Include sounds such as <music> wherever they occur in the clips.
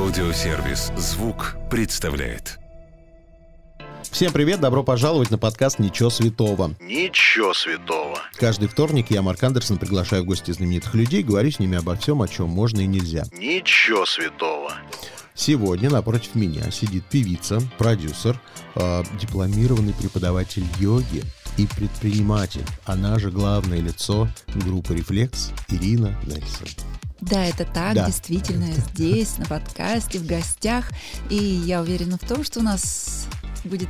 Аудиосервис «Звук» представляет. Всем привет, добро пожаловать на подкаст «Ничего святого». Ничего святого. Каждый вторник я, Марк Андерсон, приглашаю в гости знаменитых людей, говорю с ними обо всем, о чем можно и нельзя. Ничего святого. Сегодня напротив меня сидит певица, продюсер, э, дипломированный преподаватель йоги и предприниматель. Она же главное лицо группы «Рефлекс» Ирина Нельсон. Да, это так, Да. действительно, здесь, на подкасте, в гостях. И я уверена в том, что у нас будет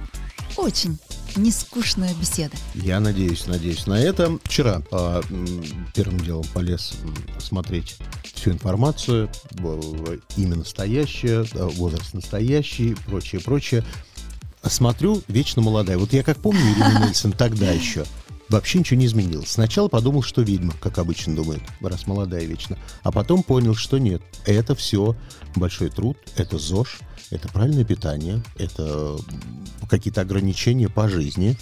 очень нескучная беседа. Я надеюсь, надеюсь на это. Вчера м, первым делом полез смотреть всю информацию, в- имя настоящее, да, возраст настоящий, прочее, прочее. Смотрю, вечно молодая. Вот я как помню Ирину Нельсон <laughs> тогда еще, вообще ничего не изменилось. Сначала подумал, что ведьма, как обычно думают, раз молодая вечно. А потом понял, что нет. Это все большой труд, это ЗОЖ, это правильное питание, это какие-то ограничения по жизни.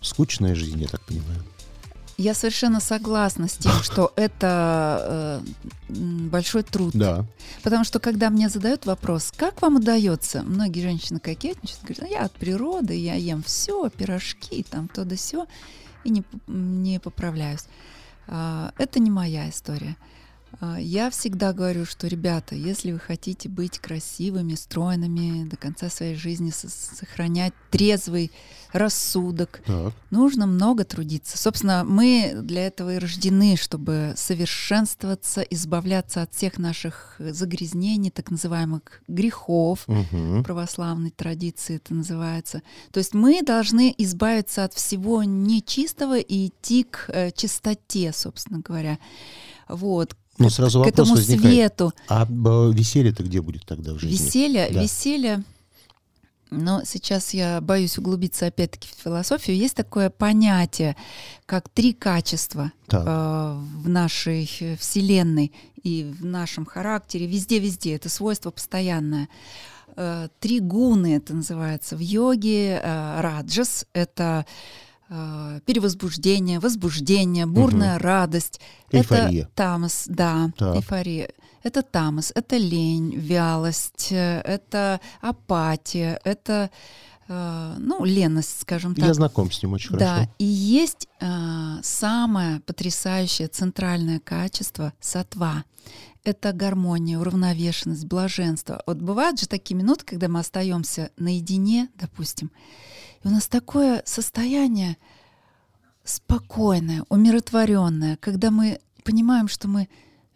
Скучная жизнь, я так понимаю. Я совершенно согласна с тем, что <laughs> это э, большой труд. Да. Потому что когда мне задают вопрос, как вам удается, многие женщины кокетничают, говорят, «Ну, я от природы, я ем все, пирожки, там то да сё, и не, не поправляюсь. А, Это не моя история. А, Я всегда говорю, что, ребята, если вы хотите быть красивыми, стройными, до конца своей жизни со- сохранять трезвый рассудок, Так. нужно много трудиться. Собственно, мы для этого и рождены, чтобы совершенствоваться, избавляться от всех наших загрязнений, так называемых грехов, Мгм. православной традиции это называется. То есть мы должны избавиться от всего нечистого и идти к э, чистоте, собственно говоря. Вот. Ну, сразу к вопрос этому возникает. свету. А веселье-то где будет тогда в жизни? Веселье, Да. веселье. Но сейчас я боюсь углубиться опять-таки в философию. Есть такое понятие, как три качества Так. э, в нашей Вселенной и в нашем характере, везде-везде. Это свойство постоянное. Э, Три гуны это называется в йоге. э, Раджас — это э, перевозбуждение, возбуждение, бурная радость. Эйфория. Это тамас, да, Так. эйфория. Это тамас, это лень, вялость, э, это апатия, это, э, ну, леность, скажем так. Я знаком с ним очень Да, хорошо. и есть э, самое потрясающее центральное качество сатва. Это гармония, уравновешенность, блаженство. Вот бывают же такие минуты, когда мы остаемся наедине, допустим, и у нас такое состояние спокойное, умиротворенное, когда мы понимаем, что мы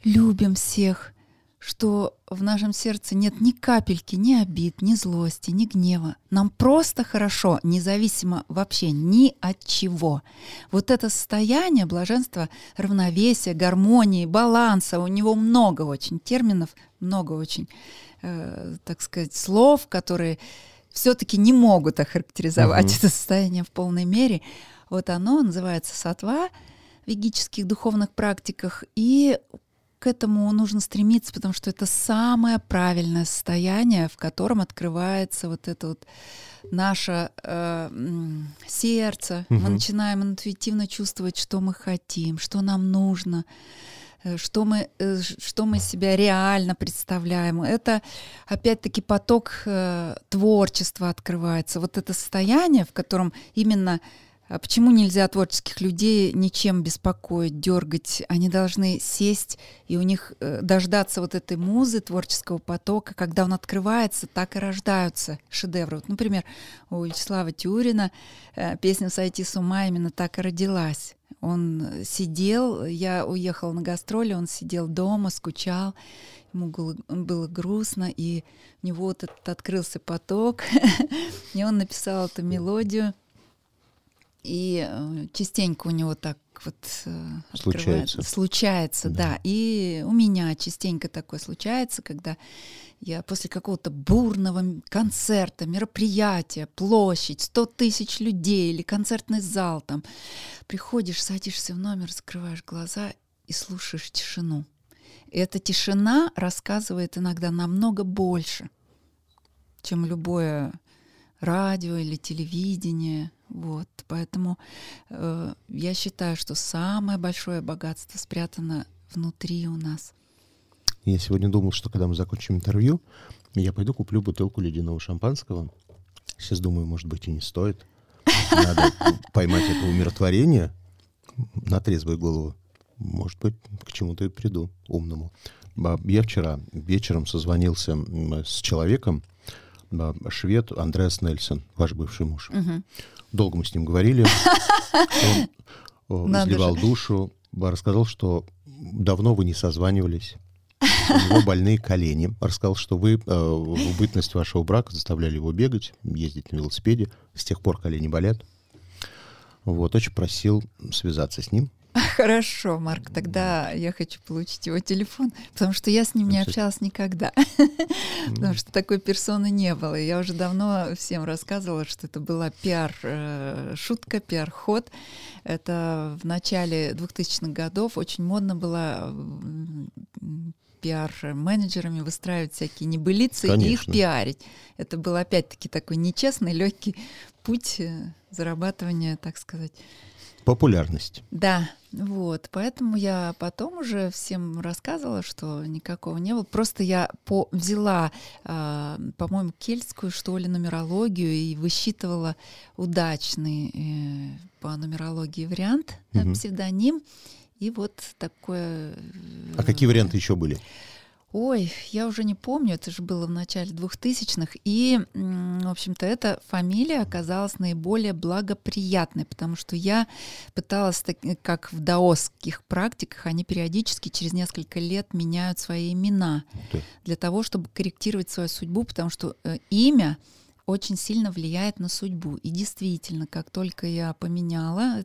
любим всех, что в нашем сердце нет ни капельки ни обид, ни злости, ни гнева. Нам просто хорошо, независимо вообще ни от чего. Вот это состояние блаженства, равновесия, гармонии, баланса, у него много очень терминов, много очень, э, так сказать, слов, которые все-таки не могут охарактеризовать Мгм. это состояние в полной мере. Вот оно называется сатва в ведических духовных практиках, и к этому нужно стремиться, потому что это самое правильное состояние, в котором открывается вот это вот наше э, сердце. Мы Мгм. начинаем интуитивно чувствовать, что мы хотим, что нам нужно, что мы, э, что мы себя реально представляем. Это опять-таки поток э, творчества открывается. Вот это состояние, в котором именно а почему нельзя творческих людей ничем беспокоить, дергать? Они должны сесть и у них э, дождаться вот этой музы творческого потока. Когда он открывается, так и рождаются шедевры. Вот, например, у Вячеслава Тюрина э, песня «Сойти с ума» именно так и родилась. Он э, сидел, я уехала на гастроли, он сидел дома, скучал, ему было, грустно, и у него вот этот открылся поток, <laughs> и он написал эту мелодию. И э, частенько у него так вот э, Случается. Случается, Да. да. И у меня частенько такое случается, когда я после какого-то бурного концерта, мероприятия, площадь, 100 тысяч людей или концертный зал там, приходишь, садишься в номер, закрываешь глаза и слушаешь тишину. И эта тишина рассказывает иногда намного больше, чем любое радио или телевидение. Вот, поэтому э, я считаю, что самое большое богатство спрятано внутри у нас. Я сегодня думал, что когда мы закончим интервью, я пойду куплю бутылку ледяного шампанского. Сейчас думаю, может быть, и не стоит. Надо поймать это умиротворение на трезвую голову. Может быть, к чему-то и приду умному. Я вчера вечером созвонился с человеком, швед Андреас Нельсон, ваш бывший муж. Мгм. Долго мы с ним говорили. <laughs> Он э, изливал душу, рассказал, что давно вы не созванивались. У него больные колени. Рассказал, что вы э, в бытность вашего брака заставляли его бегать, ездить на велосипеде. С тех пор колени болят. Вот, очень просил связаться с ним. <laughs> Хорошо, Марк, тогда я хочу получить его телефон, потому что я с ним не общалась никогда. Потому что такой персоны не было. Я уже давно всем рассказывала, что это была пиар-шутка, пиар-ход. Это в начале 2000-х годов очень модно было пиар-менеджерами выстраивать всякие небылицы и их Конечно. пиарить. Это был опять-таки такой нечестный, легкий путь э, зарабатывания, так сказать, Популярность. да, вот, поэтому я потом уже всем рассказывала, что никакого не было. Просто я по, взяла, а, по-моему, кельтскую, что ли, нумерологию и высчитывала удачный э, по нумерологии вариант, э, Мгм. псевдоним. И вот такое... А какие варианты еще были? Ой, я уже не помню, это же было в начале 2000-х. И, в общем-то, эта фамилия оказалась наиболее благоприятной, потому что я пыталась, так- как в даосских практиках, они периодически через несколько лет меняют свои имена для того, чтобы корректировать свою судьбу, потому что э, имя очень сильно влияет на судьбу. И действительно, как только я поменяла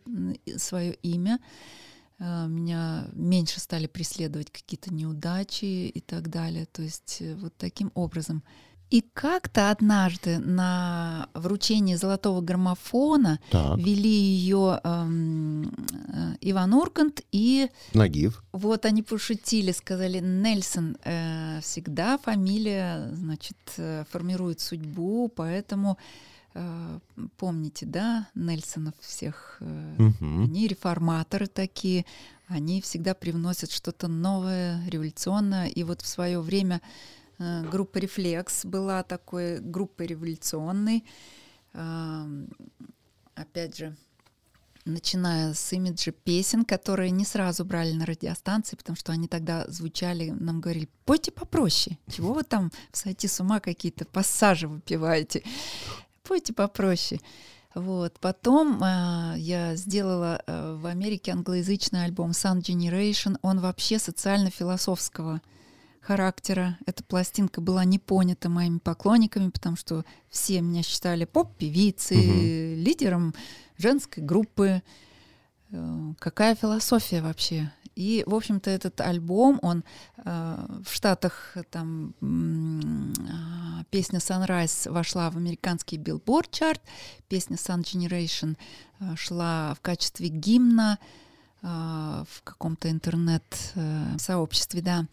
свое имя, э, меня меньше стали преследовать какие-то неудачи и так далее. То есть э, вот таким образом. И как-то однажды на вручении золотого граммофона Так, вели ее Иван Ургант и Нагиев. вот они пошутили, сказали, Нельсон, э, всегда фамилия, значит, э, формирует судьбу, поэтому э, помните, да, Нельсонов всех, э, Мгм. они реформаторы такие, они всегда привносят что-то новое, революционное, и вот в свое время э, группа «Рефлекс» была такой группой революционной, опять же, начиная с имиджа песен, которые не сразу брали на радиостанции, потому что они тогда звучали, нам говорили, пойте попроще, чего вы там сойти с ума какие-то пассажи выпиваете, пойте попроще. Вот. Потом а, я сделала а, в Америке англоязычный альбом Sun Generation. Он вообще социально-философского характера. Эта пластинка была не понята моими поклонниками, потому что все меня считали поп-певицей, лидером женской группы. Э, Какая философия вообще? И, в общем-то, этот альбом, он э, в Штатах там м, а, песня Sunrise вошла в американский Billboard чарт, песня Sun Generation э, шла в качестве гимна э, в каком-то интернет-сообществе, да.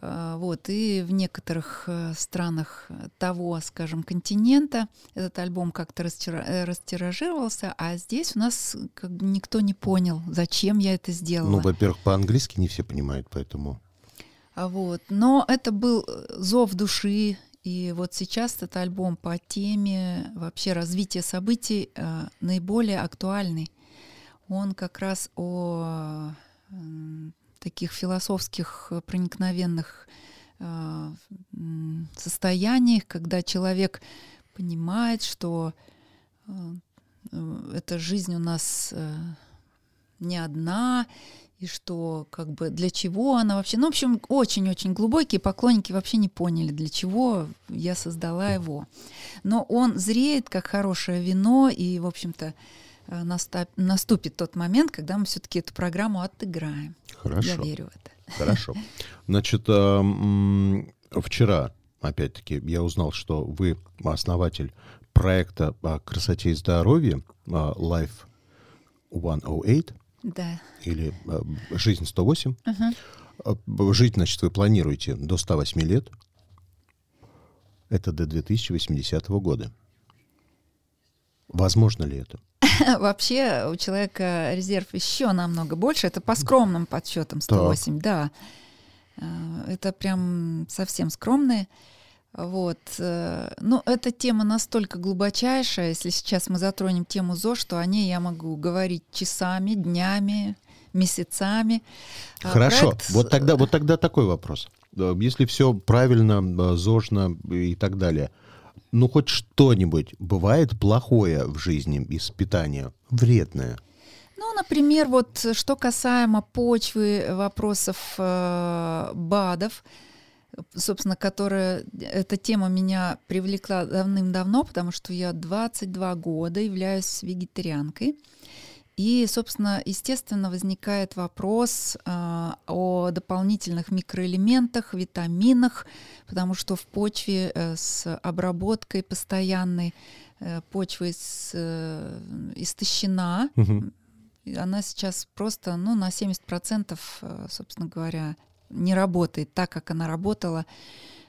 Э, Вот, и в некоторых э, странах того, скажем, континента этот альбом как-то э, растиражировался, а здесь у нас как бы никто не понял, зачем я это сделала. Ну, во-первых, по-английски не все понимают, поэтому... А Вот. Но это был э, зов души, и вот сейчас этот альбом по теме вообще развития событий э, наиболее актуальный. Он как раз о таких философских э, проникновенных э, состояниях, когда человек понимает, что э, э, эта жизнь у нас э, не одна, и что как бы для чего она вообще. Ну, в общем, очень-очень глубокие поклонники вообще не поняли, для чего я создала его. Но он зреет как хорошее вино, и, в общем-то, э, наступит тот момент, когда мы все-таки эту программу отыграем. Хорошо. Я верю в это. Хорошо. <laughs> Значит, м, вчера, опять-таки, я узнал, что вы основатель проекта о красоте и здоровье а, Life 108 Да. или Жизнь 108. Ага. А, Жить, значит, вы планируете до 108 лет. Это до 2080 года. Возможно ли это? <laughs> Вообще у человека резерв еще намного больше. Это по скромным подсчетам 108, да. Это прям совсем скромные. Вот. Ну, эта тема настолько глубочайшая, если сейчас мы затронем тему ЗОЖ, что о ней я могу говорить часами, днями, месяцами. А Хорошо. Проект... Вот тогда, вот тогда такой вопрос. Если все правильно, зожно и так далее, ну хоть что-нибудь бывает плохое в жизни из питания, вредное? Ну, например, вот что касаемо почвы, вопросов э, БАДов, собственно, которая, эта тема меня привлекла давным-давно, потому что я 22 года являюсь вегетарианкой. И, собственно, естественно, возникает вопрос э, о дополнительных микроэлементах, витаминах, потому что в почве э, с обработкой постоянной э, почвы с, э, истощена. Угу. Она сейчас просто ну, на 70%, э, собственно говоря, не работает так, как она работала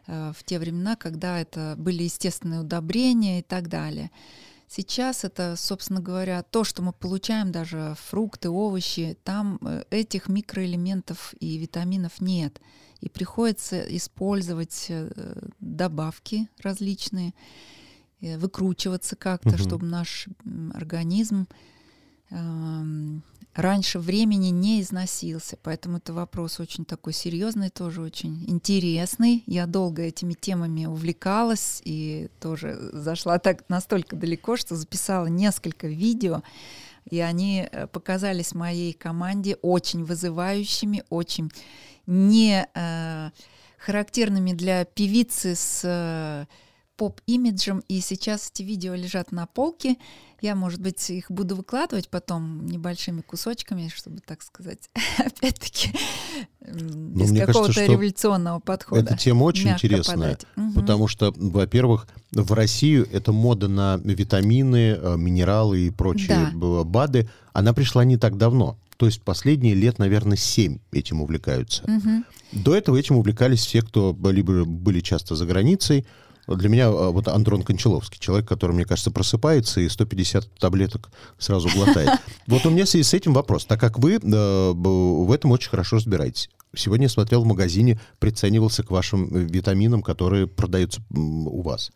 э, в те времена, когда это были естественные удобрения и так далее. Сейчас это, собственно говоря, то, что мы получаем, даже фрукты, овощи, там э, этих микроэлементов и витаминов нет. И приходится использовать э, добавки различные, э, выкручиваться как-то, угу. чтобы наш организм эм, раньше времени не износился. Поэтому это вопрос очень такой серьезный, тоже очень интересный. Я долго этими темами увлекалась и тоже зашла так настолько далеко, что записала несколько видео. И они э, показались моей команде очень вызывающими, очень не э, характерными для певицы с э, поп-имиджем. И сейчас эти видео лежат на полке. Я, может быть, их буду выкладывать потом небольшими кусочками, чтобы, так сказать, <laughs> опять-таки ну, без какого-то революционного подхода. Эта тема очень интересная, подать. потому что, во-первых, в Россию эта мода на витамины, э, минералы и прочие да. БАДы, она пришла не так давно. То есть последние лет, наверное, семь этим увлекаются. Угу. До этого этим увлекались все, кто либо были часто за границей, для меня а, вот Андрон Кончаловский, человек, который, мне кажется, просыпается и 150 таблеток сразу глотает. <laughs> Вот у меня в связи с этим вопрос. Так как вы э, в этом очень хорошо разбираетесь. Сегодня я смотрел в магазине, приценивался к вашим э, витаминам, которые продаются у вас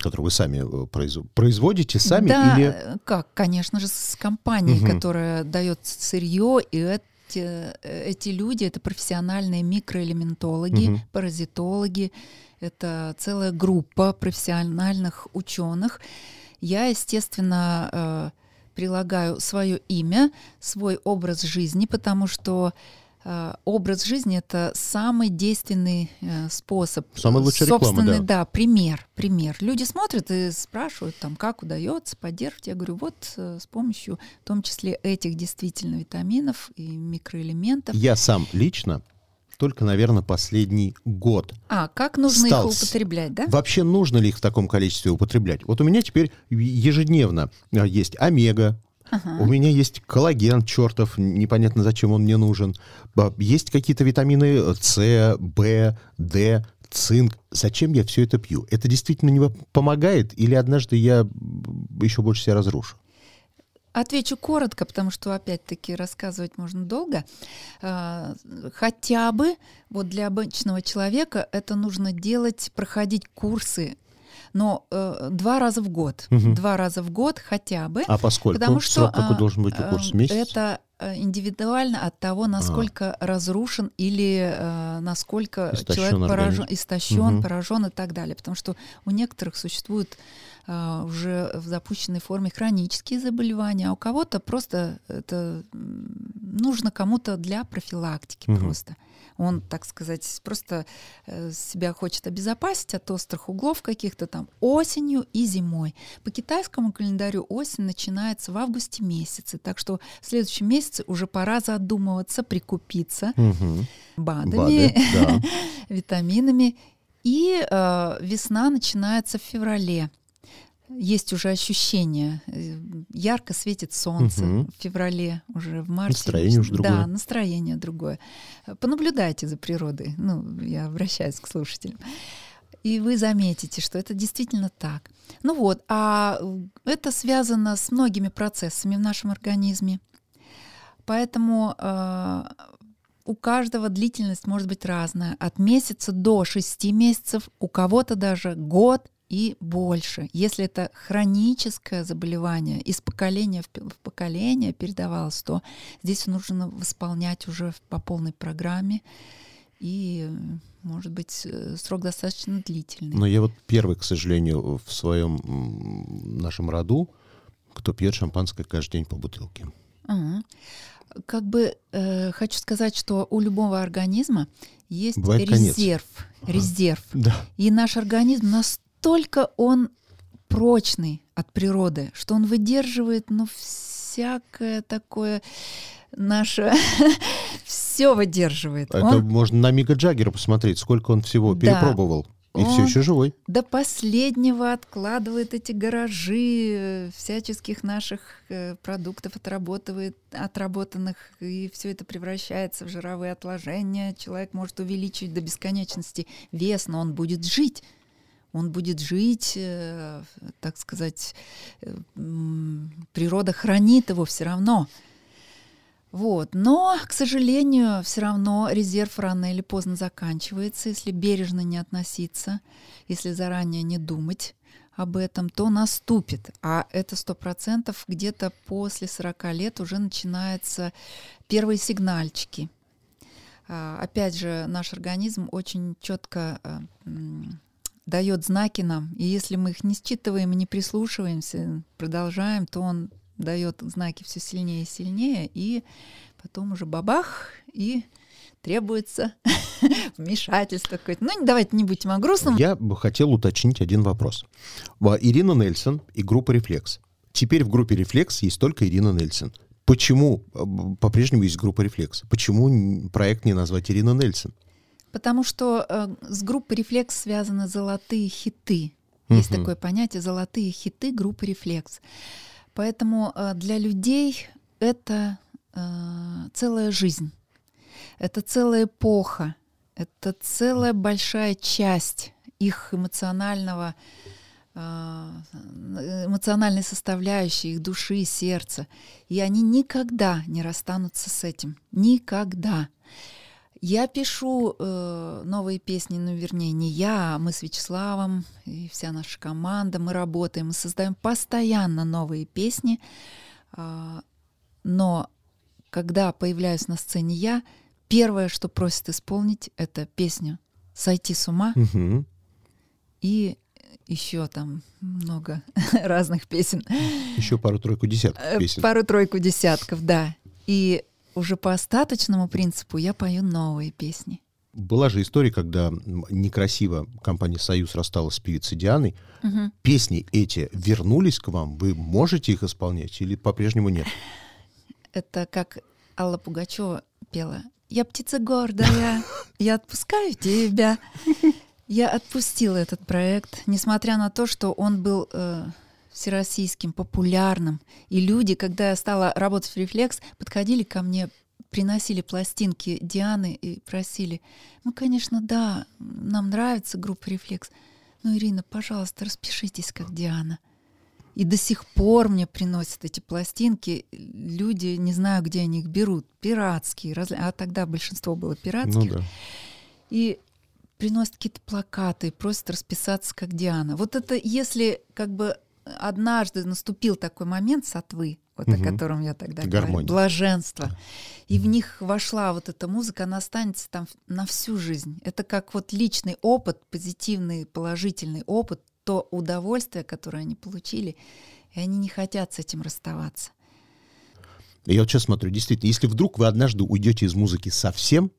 которые вы сами э, производите сами да, или как, конечно же, с компанией, угу. которая дает сырье, и эти, эти люди это профессиональные микроэлементологи, угу. паразитологи, это целая группа профессиональных ученых. Я, естественно, э, прилагаю свое имя, свой образ жизни, потому что э, образ жизни это самый действенный э, способ. Самый лучший реклама, да. да, пример, пример. Люди смотрят и спрашивают, там, как удается поддерживать. Я говорю, вот с помощью, в том числе этих действительно витаминов и микроэлементов. Я сам лично только, наверное, последний год. А, как нужно стал... их употреблять, да? Вообще нужно ли их в таком количестве употреблять? Вот у меня теперь ежедневно есть омега, Ага. У меня есть коллаген, чертов, непонятно зачем он мне нужен. Есть какие-то витамины С, В, Д, цинк. Зачем я все это пью? Это действительно не помогает? Или однажды я еще больше себя разрушу? Отвечу коротко, потому что, опять-таки, рассказывать можно долго. А, хотя бы вот для обычного человека это нужно делать, проходить курсы но э, два раза в год. Угу. Два раза в год хотя бы. А поскольку? Потому что, Срок какой а, должен быть у курса? Месяц? Это э, индивидуально от того, насколько а. разрушен или э, насколько истощен человек поражен, истощен, угу. поражен и так далее. Потому что у некоторых существует а, уже в запущенной форме хронические заболевания, а у кого-то просто это нужно кому-то для профилактики угу. просто. Он, так сказать, просто э, себя хочет обезопасить от острых углов каких-то там осенью и зимой. По китайскому календарю осень начинается в августе месяце, так что в следующем месяце уже пора задумываться, прикупиться угу. БАДами, Бады, да. <laughs> витаминами. И э, весна начинается в феврале есть уже ощущение. Э, ярко светит солнце угу. в феврале, уже в марте. Настроение уже другое. Да, настроение другое. Понаблюдайте за природой. Ну, я обращаюсь к слушателям. И вы заметите, что это действительно так. Ну вот, а это связано с многими процессами в нашем организме. Поэтому э, у каждого длительность может быть разная, от месяца до шести месяцев, у кого-то даже год и больше. Если это хроническое заболевание, из поколения в поколение передавалось, то здесь нужно восполнять уже по полной программе. И, может быть, э, срок достаточно длительный. Но я вот первый, к сожалению, в своем нашем роду, кто пьет шампанское каждый день по бутылке. Как бы э, хочу сказать, что у любого организма есть Бывает резерв, конец. резерв. Ага. И наш организм настолько настолько он прочный от природы, что он выдерживает, ну, всякое такое наше <laughs> все выдерживает. Это он... можно на Мига Джаггера посмотреть, сколько он всего да. перепробовал. И он все еще живой. До последнего откладывает эти гаражи э, всяческих наших э, продуктов, отрабатывает, отработанных, и все это превращается в жировые отложения. Человек может увеличить до бесконечности вес, но он будет жить он будет жить, э, так сказать, э, природа хранит его все равно. Вот. Но, к сожалению, все равно резерв рано или поздно заканчивается. Если бережно не относиться, если заранее не думать об этом, то наступит. А это сто процентов где-то после 40 лет уже начинаются первые сигнальчики. А, опять же, наш организм очень четко э, дает знаки нам, и если мы их не считываем не прислушиваемся, продолжаем, то он дает знаки все сильнее и сильнее, и потом уже бабах, и требуется <laughs> вмешательство какое-то. Ну, давайте не будем о грустном. Я бы хотел уточнить один вопрос. Ирина Нельсон и группа «Рефлекс». Теперь в группе «Рефлекс» есть только Ирина Нельсон. Почему э, по-прежнему есть группа «Рефлекс»? Почему проект не назвать Ирина Нельсон? Потому что э, с группой «Рефлекс» связаны золотые хиты. Есть такое понятие «золотые хиты» группы «Рефлекс». Поэтому э, для людей это э, целая жизнь, это целая эпоха, это целая большая часть их эмоционального э, эмоциональной составляющей их души и сердца. И они никогда не расстанутся с этим. Никогда. Я пишу э, новые песни, ну, вернее, не я, а мы с Вячеславом и вся наша команда, мы работаем, мы создаем постоянно новые песни, э, но когда появляюсь на сцене я, первое, что просит исполнить, это песню «Сойти с ума» угу. и еще там много <laughs> разных песен. Еще пару-тройку десятков э, песен. Пару-тройку десятков, да. И уже по остаточному принципу я пою новые песни. Была же история, когда некрасиво компания «Союз» рассталась с певицей Дианой. Угу. Песни эти вернулись к вам? Вы можете их исполнять или по-прежнему нет? Это как Алла Пугачева пела. «Я птица гордая, <laughs> я отпускаю тебя». Я отпустила этот проект, несмотря на то, что он был э, всероссийским, популярным. И люди, когда я стала работать в «Рефлекс», подходили ко мне, приносили пластинки Дианы и просили, ну, конечно, да, нам нравится группа «Рефлекс», но, Ирина, пожалуйста, распишитесь, как Диана. И до сих пор мне приносят эти пластинки. Люди, не знаю, где они их берут, пиратские, раз... а тогда большинство было пиратских. Ну, да. И приносят какие-то плакаты, просят расписаться как Диана. Вот это если как бы однажды наступил такой момент сатвы, вот угу. о котором я тогда говорю, блаженство. И в них вошла вот эта музыка, она останется там на всю жизнь. Это как вот личный опыт, позитивный, положительный опыт, то удовольствие, которое они получили, и они не хотят с этим расставаться. Я вот сейчас смотрю, действительно, если вдруг вы однажды уйдете из музыки совсем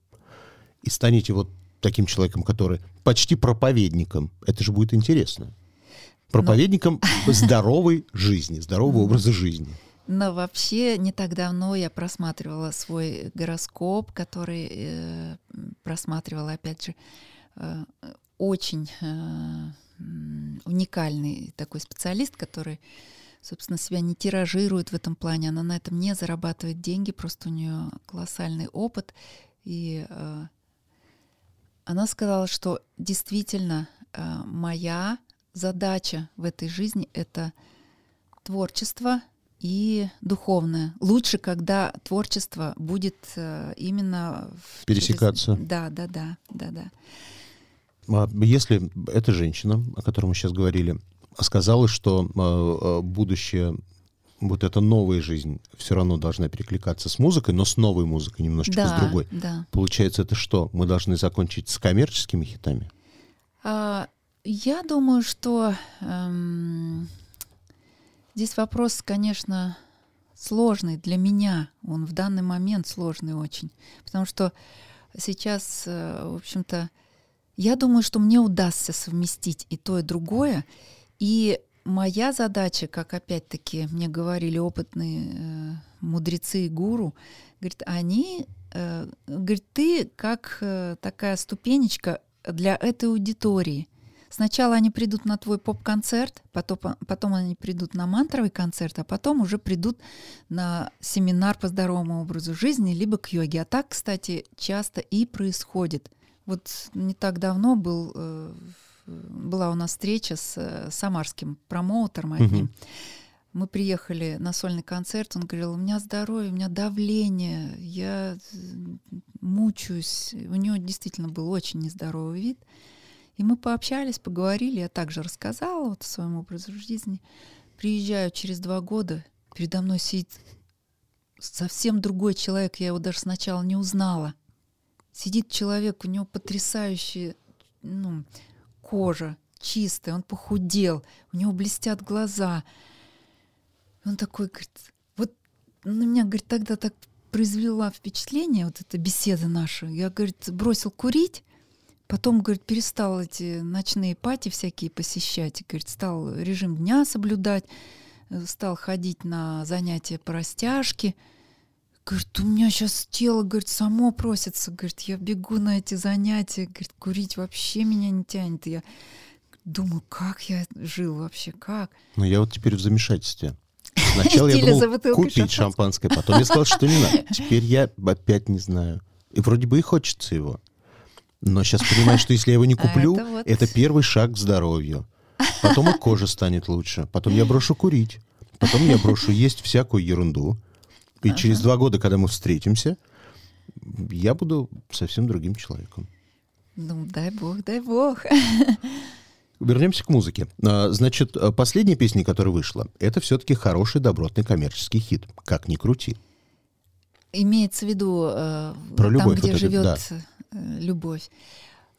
и станете вот таким человеком, который почти проповедником, это же будет интересно проповедником Но... здоровой жизни, здорового образа жизни. Но вообще не так давно я просматривала свой гороскоп, который э, просматривала, опять же, э, очень э, уникальный такой специалист, который, собственно, себя не тиражирует в этом плане. Она на этом не зарабатывает деньги, просто у нее колоссальный опыт. И э, она сказала, что действительно э, моя задача в этой жизни — это творчество и духовное. Лучше, когда творчество будет э, именно в- Пересекаться. через- Да, да, да, да, да. А Если эта женщина, о которой мы сейчас говорили, сказала, что э, э, будущее, вот эта новая жизнь все равно должна перекликаться с музыкой, но с новой музыкой, немножечко да, с другой. да. Получается, это что? Мы должны закончить с коммерческими хитами? А, я думаю, что эм, здесь вопрос, конечно, сложный для меня. Он в данный момент сложный очень. Потому что сейчас, э, в общем-то, я думаю, что мне удастся совместить и то, и другое. И моя задача, как опять-таки мне говорили опытные э, мудрецы и гуру, говорит, они, э, говорит, ты как э, такая ступенечка для этой аудитории. Сначала они придут на твой поп-концерт, потом, потом они придут на мантровый концерт, а потом уже придут на семинар по здоровому образу жизни, либо к йоге. А так, кстати, часто и происходит. Вот не так давно был, э, была у нас встреча с э, самарским промоутером одним. Мы приехали на сольный концерт, он говорил, у меня здоровье, у меня давление, я э, мучаюсь. У него действительно был очень нездоровый вид. И мы пообщались, поговорили, я также рассказала вот о своем образе жизни. Приезжаю через два года, передо мной сидит совсем другой человек, я его даже сначала не узнала. Сидит человек, у него потрясающая ну, кожа, чистая, он похудел, у него блестят глаза. Он такой, говорит, вот на меня, говорит, тогда так произвела впечатление вот эта беседа наша. Я, говорит, бросил курить, потом, говорит, перестал эти ночные пати всякие посещать, говорит, стал режим дня соблюдать, э, стал ходить на занятия по растяжке. Говорит, у меня сейчас тело, говорит, само просится, говорит, я бегу на эти занятия, говорит, курить вообще меня не тянет. Я думаю, как я жил вообще, как? Ну, я вот теперь в замешательстве. Сначала я думал купить шампанское, потом я сказал, что не надо. Теперь я опять не знаю. И вроде бы и хочется его. Но сейчас понимаю, что если я его не <laughs> А куплю, это вот- это первый шаг к здоровью. Потом и кожа станет лучше. Потом я брошу курить. Потом я брошу есть всякую ерунду. И через два года, когда мы встретимся, я буду совсем другим человеком. Ну, дай бог, дай бог. <laughs> Вернемся к музыке. А, Значит, а, последняя песня, которая вышла, это все-таки хороший, добротный коммерческий хит. Как ни крути. Имеется в виду э, Про там, где вот это, живет да. э, любовь.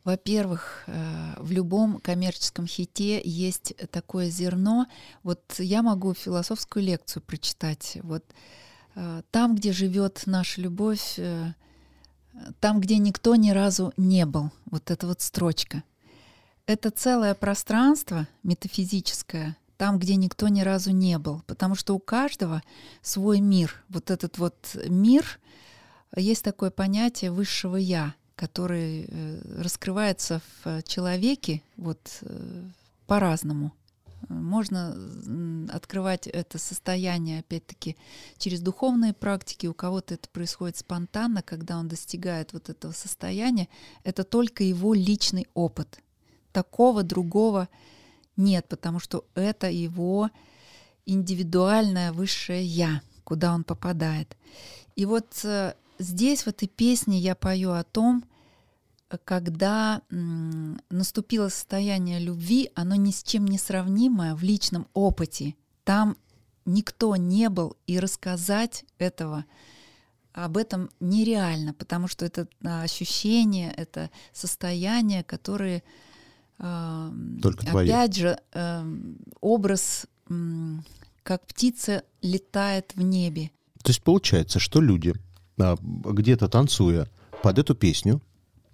Во-первых, э, в любом коммерческом хите есть такое зерно. Вот я могу философскую лекцию прочитать. Вот э, там, где живет наша любовь, там, где никто ни разу не был. Вот эта вот строчка. Это целое пространство метафизическое, там, где никто ни разу не был. Потому что у каждого свой мир. Вот этот вот мир, есть такое понятие высшего я, который э, раскрывается в э, человеке вот э, по-разному. Можно открывать это состояние, опять-таки, через духовные практики. У кого-то это происходит спонтанно, когда он достигает вот этого состояния. Это только его личный опыт. Такого другого нет, потому что это его индивидуальное высшее я, куда он попадает. И вот э, здесь в этой песне я пою о том, когда наступило состояние любви, оно ни с чем не сравнимое в личном опыте. Там никто не был, и рассказать этого об этом нереально, потому что это а, ощущение, это состояние, которые Только твое. опять же эм, образ, как птица летает в небе. То есть получается, что люди, а, где-то танцуя под эту песню,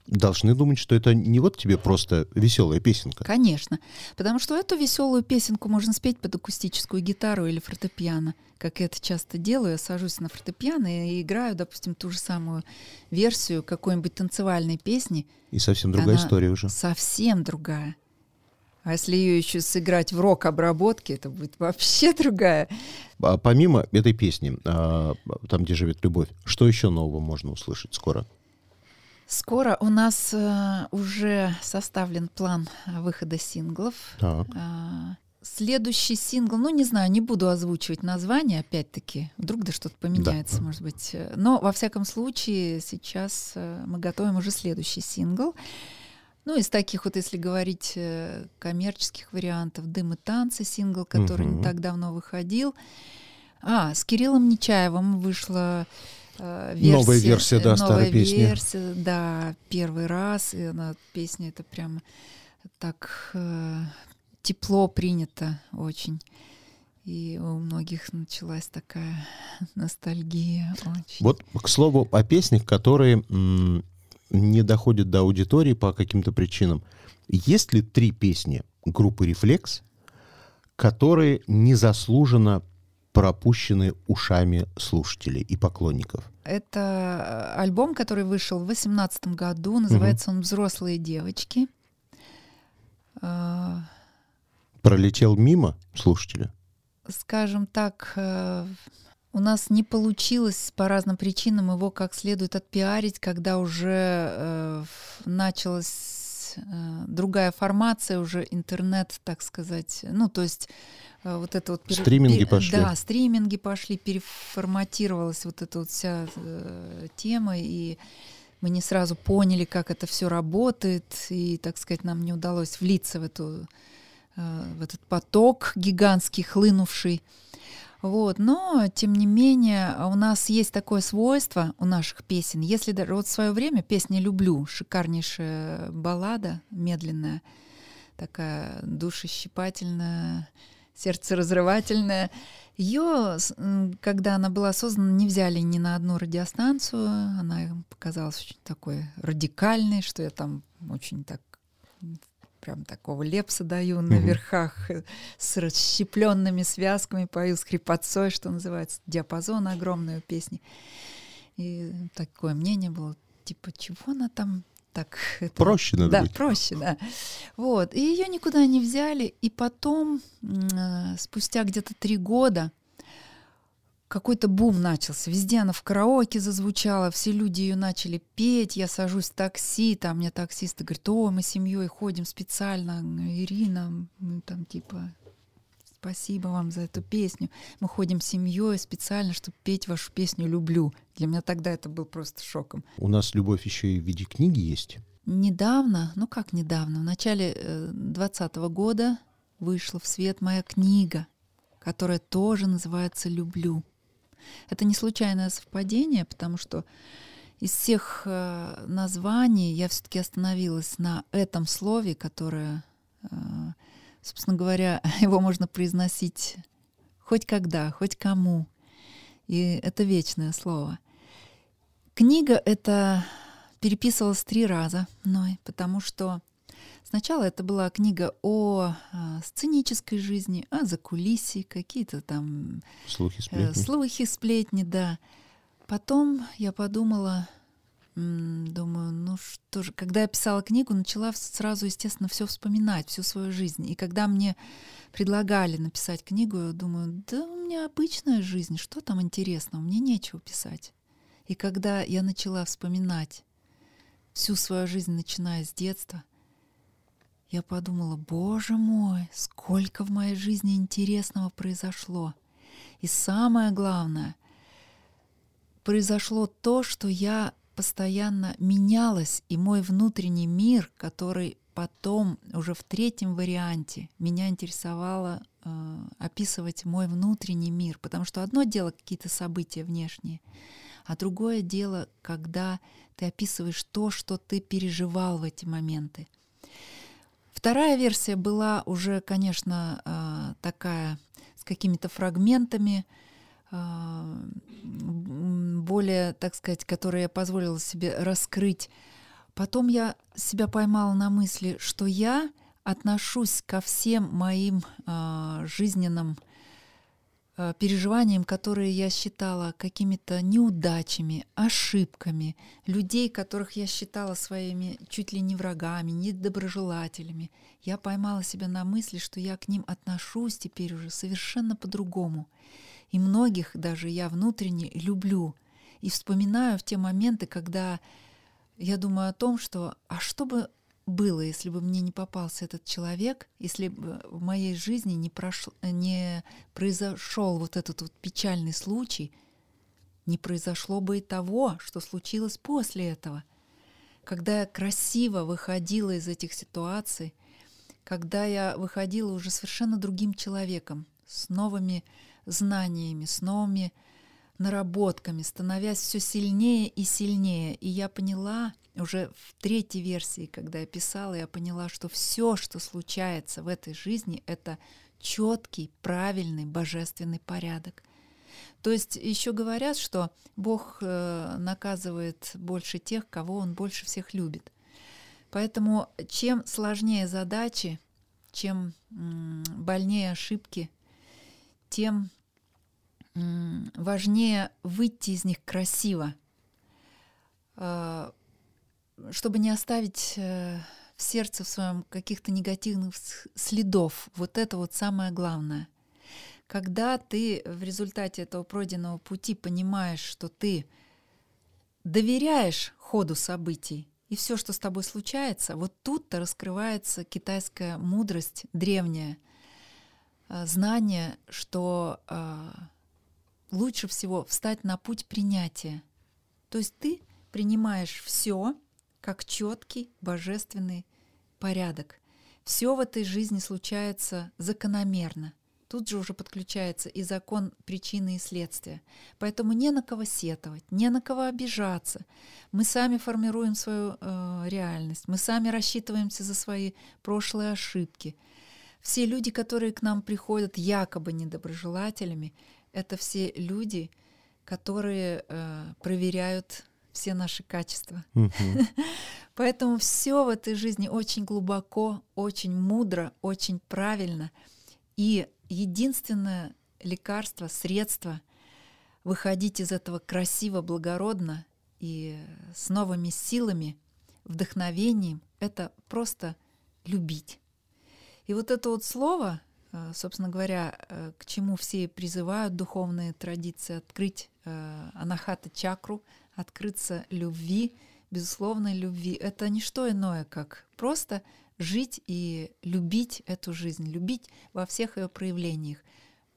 должны думать, что это не вот тебе просто веселая песенка. Конечно. Потому что эту веселую песенку можно спеть под акустическую гитару или фортепиано. Как я это часто делаю, я сажусь на фортепиано и играю, допустим, ту же самую версию какой-нибудь танцевальной песни. И совсем другая Она история уже. Совсем другая. А если ее еще сыграть в рок-обработке, это будет вообще другая. А помимо этой песни, а, там, где живет любовь, что еще нового можно услышать скоро? Скоро у нас э, уже составлен план выхода синглов. Так. А, Следующий сингл, ну не знаю, не буду озвучивать название, опять-таки, вдруг да что-то поменяется, да. может быть. Но во всяком случае сейчас э, мы готовим уже следующий сингл. Ну, из таких вот, если говорить э, коммерческих вариантов, «Дым и танцы» сингл, который угу. не так давно выходил. А, с Кириллом Нечаевым вышла э, версия, новая версия, да, новая старой песни. версия, да, первый раз, и она, песня это прям так э, тепло принято очень. И у многих началась такая <laughs> ностальгия. Очень. Вот, к слову, о песнях, которые м- не доходят до аудитории по каким-то причинам. Есть ли три песни группы «Рефлекс», которые незаслуженно пропущены ушами слушателей и поклонников? Это э, альбом, который вышел в 2018 году. Называется угу. он «Взрослые девочки». А, Пролетел мимо слушателя? Скажем так, э, у нас не получилось по разным причинам его как следует отпиарить, когда уже э, началась э, другая формация, уже интернет, так сказать. Ну, то есть э, вот это вот... Стриминги пере... пошли. Да, стриминги пошли, переформатировалась вот эта вот вся э, тема, и мы не сразу поняли, как это все работает, и, так сказать, нам не удалось влиться в, эту, э, в этот поток гигантский, хлынувший. Вот, но, тем не менее, у нас есть такое свойство у наших песен. Если даже вот в свое время песня «Люблю», шикарнейшая баллада, медленная, такая душещипательная, сердцеразрывательная, ее, когда она была создана, не взяли ни на одну радиостанцию. Она показалась очень такой радикальной, что я там очень так прям такого лепса даю на верхах э, с расщепленными связками, пою скрипотцой, что называется, диапазон огромный у песни. И такое мнение было, типа, чего она там так... Это, проще надо да, быть. проще, да. Вот. И ее никуда не взяли. И потом, э, спустя где-то три года, какой-то бум начался. Везде она в караоке зазвучала, все люди ее начали петь. Я сажусь в такси, там мне таксисты говорят, о, мы семьей ходим специально, Ирина, мы там типа спасибо вам за эту песню. Мы ходим семьей специально, чтобы петь вашу песню «Люблю». Для меня тогда это был просто шоком. У нас любовь еще и в виде книги есть. Недавно, ну как недавно, в начале 2020 э, года вышла в свет моя книга, которая тоже называется «Люблю». Это не случайное совпадение, потому что из всех э, названий я все-таки остановилась на этом слове, которое, э, собственно говоря, <laughs> его можно произносить хоть когда, хоть кому. И это вечное слово. Книга это переписывалась три раза мной, потому что Сначала это была книга о а, сценической жизни, о закулисье, какие-то там слухи, сплетни. Э, слухи, сплетни, да. Потом я подумала, думаю, ну что же, когда я писала книгу, начала сразу, естественно, все вспоминать, всю свою жизнь. И когда мне предлагали написать книгу, я думаю, да у меня обычная жизнь, что там интересного, мне нечего писать. И когда я начала вспоминать всю свою жизнь, начиная с детства — я подумала, боже мой, сколько в моей жизни интересного произошло. И самое главное, произошло то, что я постоянно менялась, и мой внутренний мир, который потом уже в третьем варианте меня интересовало э, описывать мой внутренний мир, потому что одно дело какие-то события внешние, а другое дело, когда ты описываешь то, что ты переживал в эти моменты. Вторая версия была уже, конечно, а, такая с какими-то фрагментами, а, более, так сказать, которые я позволила себе раскрыть. Потом я себя поймала на мысли, что я отношусь ко всем моим а, жизненным переживаниям, которые я считала какими-то неудачами, ошибками, людей, которых я считала своими чуть ли не врагами, недоброжелателями. Я поймала себя на мысли, что я к ним отношусь теперь уже совершенно по-другому. И многих даже я внутренне люблю. И вспоминаю в те моменты, когда я думаю о том, что а что бы было, если бы мне не попался этот человек, если бы в моей жизни не, прошло, не произошел вот этот вот печальный случай, не произошло бы и того, что случилось после этого. Когда я красиво выходила из этих ситуаций, когда я выходила уже совершенно другим человеком, с новыми знаниями, с новыми наработками, становясь все сильнее и сильнее. И я поняла, уже в третьей версии, когда я писала, я поняла, что все, что случается в этой жизни, это четкий, правильный, божественный порядок. То есть еще говорят, что Бог э, наказывает больше тех, кого Он больше всех любит. Поэтому чем сложнее задачи, чем больнее ошибки, тем важнее выйти из них красиво, э, чтобы не оставить э, в сердце в своем каких-то негативных следов. Вот это вот самое главное. Когда ты в результате этого пройденного пути понимаешь, что ты доверяешь ходу событий, и все, что с тобой случается, вот тут-то раскрывается китайская мудрость древняя, э, знание, что лучше всего встать на путь принятия. То есть ты принимаешь все как четкий божественный порядок. Все в этой жизни случается закономерно. Тут же уже подключается и закон причины и следствия. Поэтому не на кого сетовать, не на кого обижаться. Мы сами формируем свою э, реальность, мы сами рассчитываемся за свои прошлые ошибки. Все люди, которые к нам приходят якобы недоброжелателями, это все люди, которые э, проверяют все наши качества. <laughs> Поэтому все в этой жизни очень глубоко, очень мудро, очень правильно. И единственное лекарство, средство выходить из этого красиво, благородно и с новыми силами, вдохновением, это просто любить. И вот это вот слово собственно говоря, э, к чему все призывают духовные традиции, открыть э, анахата чакру, открыться любви, безусловной любви. Это не что иное, как просто жить и любить эту жизнь, любить во всех ее проявлениях.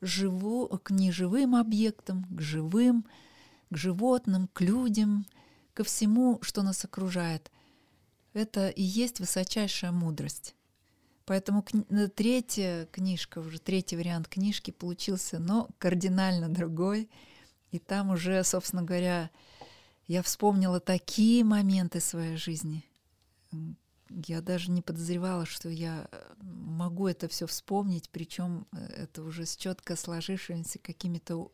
Живу к неживым объектам, к живым, к животным, к людям, ко всему, что нас окружает. Это и есть высочайшая мудрость. Поэтому э, третья книжка, уже третий вариант книжки получился, но кардинально другой. И там уже, собственно говоря, я вспомнила такие моменты своей жизни. Я даже не подозревала, что я э, могу это все вспомнить, причем э, это уже с четко сложившимися какими-то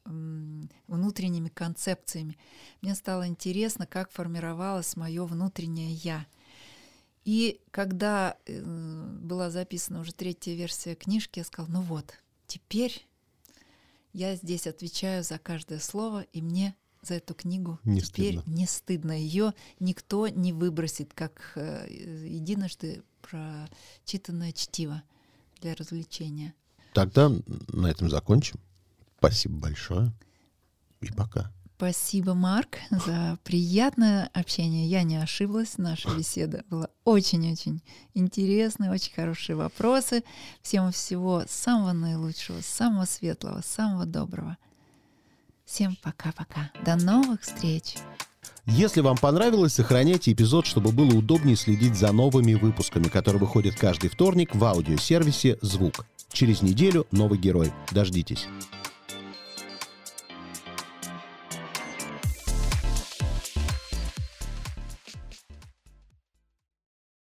внутренними концепциями. Мне стало интересно, как формировалось мое внутреннее я. И когда э, была записана уже третья версия книжки, я сказала, ну вот, теперь я здесь отвечаю за каждое слово, и мне за эту книгу не теперь стыдно. не стыдно. Ее никто не выбросит, как э, единожды прочитанное чтиво для развлечения. Тогда на этом закончим. Спасибо большое. И пока. Спасибо, Марк, за приятное общение. Я не ошиблась, наша беседа была очень-очень интересная, очень хорошие вопросы. Всем всего самого наилучшего, самого светлого, самого доброго. Всем пока-пока. До новых встреч. Если вам понравилось, сохраняйте эпизод, чтобы было удобнее следить за новыми выпусками, которые выходят каждый вторник в аудиосервисе «Звук». Через неделю новый герой. Дождитесь.